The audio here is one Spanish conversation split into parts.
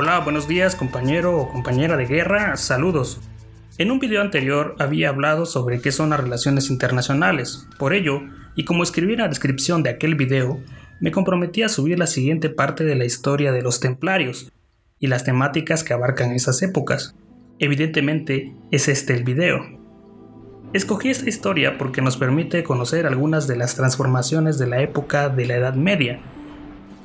Hola, buenos días compañero o compañera de guerra, saludos. En un video anterior había hablado sobre qué son las relaciones internacionales. Por ello, y como escribí en la descripción de aquel video, me comprometí a subir la siguiente parte de la historia de los templarios y las temáticas que abarcan esas épocas. Evidentemente, es este el video. Escogí esta historia porque nos permite conocer algunas de las transformaciones de la época de la Edad Media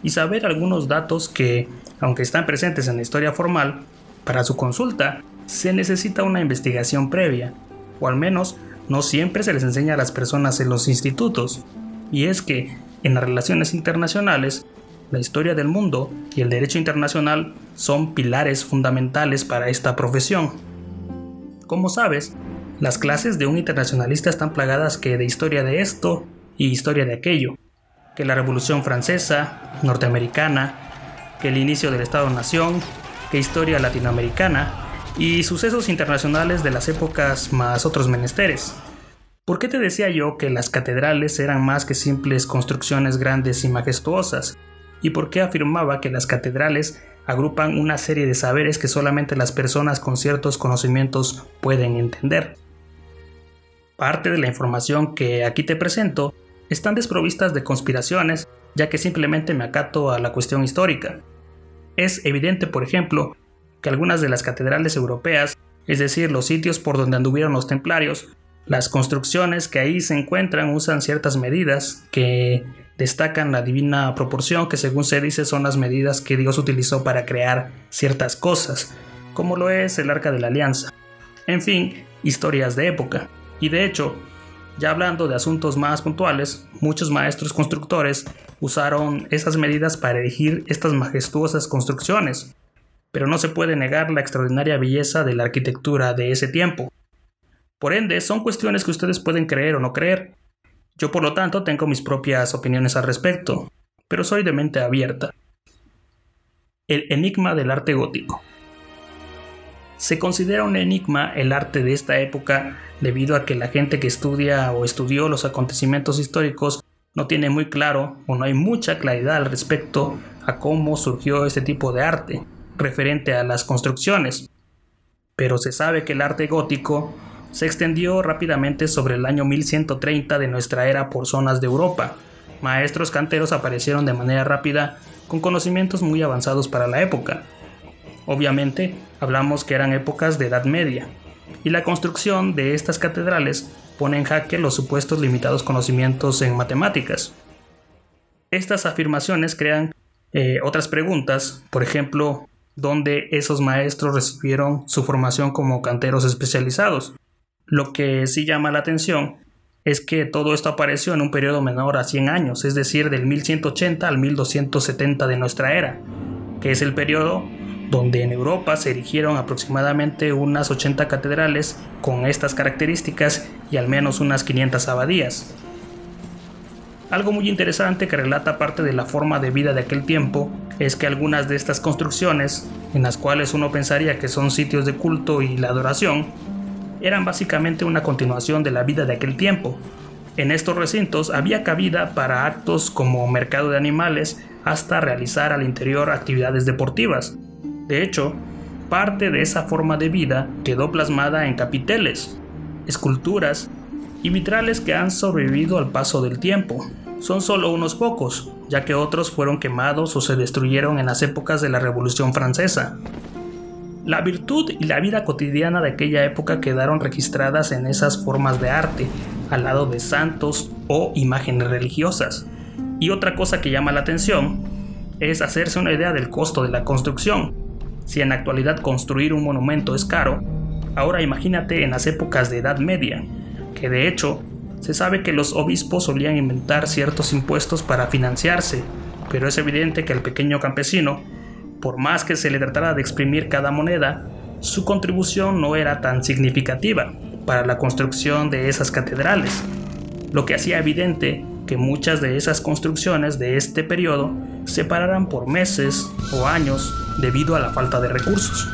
y saber algunos datos que aunque están presentes en la historia formal, para su consulta se necesita una investigación previa, o al menos no siempre se les enseña a las personas en los institutos, y es que en las relaciones internacionales, la historia del mundo y el derecho internacional son pilares fundamentales para esta profesión. Como sabes, las clases de un internacionalista están plagadas que de historia de esto y historia de aquello, que la Revolución Francesa, norteamericana, el inicio del Estado-Nación, que historia latinoamericana y sucesos internacionales de las épocas más otros menesteres. ¿Por qué te decía yo que las catedrales eran más que simples construcciones grandes y majestuosas? ¿Y por qué afirmaba que las catedrales agrupan una serie de saberes que solamente las personas con ciertos conocimientos pueden entender? Parte de la información que aquí te presento están desprovistas de conspiraciones, ya que simplemente me acato a la cuestión histórica. Es evidente, por ejemplo, que algunas de las catedrales europeas, es decir, los sitios por donde anduvieron los templarios, las construcciones que ahí se encuentran usan ciertas medidas que destacan la divina proporción que según se dice son las medidas que Dios utilizó para crear ciertas cosas, como lo es el arca de la alianza. En fin, historias de época. Y de hecho, ya hablando de asuntos más puntuales, muchos maestros constructores usaron esas medidas para erigir estas majestuosas construcciones, pero no se puede negar la extraordinaria belleza de la arquitectura de ese tiempo. Por ende, son cuestiones que ustedes pueden creer o no creer. Yo por lo tanto tengo mis propias opiniones al respecto, pero soy de mente abierta. El enigma del arte gótico. Se considera un enigma el arte de esta época debido a que la gente que estudia o estudió los acontecimientos históricos no tiene muy claro o no hay mucha claridad al respecto a cómo surgió este tipo de arte referente a las construcciones. Pero se sabe que el arte gótico se extendió rápidamente sobre el año 1130 de nuestra era por zonas de Europa. Maestros canteros aparecieron de manera rápida con conocimientos muy avanzados para la época, Obviamente, hablamos que eran épocas de Edad Media, y la construcción de estas catedrales pone en jaque los supuestos limitados conocimientos en matemáticas. Estas afirmaciones crean eh, otras preguntas, por ejemplo, ¿dónde esos maestros recibieron su formación como canteros especializados? Lo que sí llama la atención es que todo esto apareció en un periodo menor a 100 años, es decir, del 1180 al 1270 de nuestra era, que es el periodo donde en Europa se erigieron aproximadamente unas 80 catedrales con estas características y al menos unas 500 abadías. Algo muy interesante que relata parte de la forma de vida de aquel tiempo es que algunas de estas construcciones, en las cuales uno pensaría que son sitios de culto y la adoración, eran básicamente una continuación de la vida de aquel tiempo. En estos recintos había cabida para actos como mercado de animales hasta realizar al interior actividades deportivas, de hecho, parte de esa forma de vida quedó plasmada en capiteles, esculturas y vitrales que han sobrevivido al paso del tiempo. Son solo unos pocos, ya que otros fueron quemados o se destruyeron en las épocas de la Revolución Francesa. La virtud y la vida cotidiana de aquella época quedaron registradas en esas formas de arte, al lado de santos o imágenes religiosas. Y otra cosa que llama la atención es hacerse una idea del costo de la construcción. Si en la actualidad construir un monumento es caro, ahora imagínate en las épocas de Edad Media, que de hecho se sabe que los obispos solían inventar ciertos impuestos para financiarse, pero es evidente que el pequeño campesino, por más que se le tratara de exprimir cada moneda, su contribución no era tan significativa para la construcción de esas catedrales, lo que hacía evidente que muchas de esas construcciones de este periodo se pararan por meses o años debido a la falta de recursos.